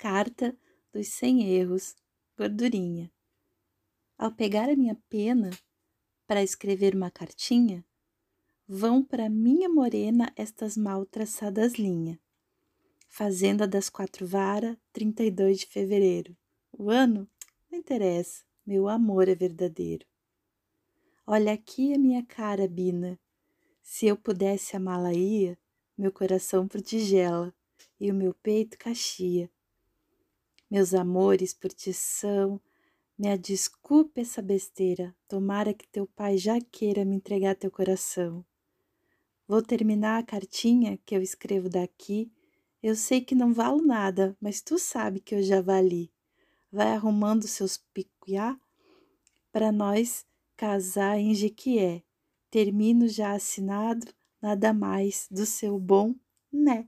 Carta dos Cem Erros, gordurinha. Ao pegar a minha pena para escrever uma cartinha, vão para minha morena estas mal traçadas linhas. Fazenda das Quatro Varas, 32 de fevereiro. O ano? Não interessa, meu amor é verdadeiro. Olha aqui a minha cara, Bina. Se eu pudesse amá-la ia, meu coração por tigela e o meu peito caxia. Meus amores por ti são, me desculpe essa besteira, tomara que teu pai já queira me entregar teu coração. Vou terminar a cartinha que eu escrevo daqui. Eu sei que não valo nada, mas tu sabe que eu já vali. Vai arrumando seus picuiá para nós casar em Jequié. Termino já assinado, nada mais do seu bom, né?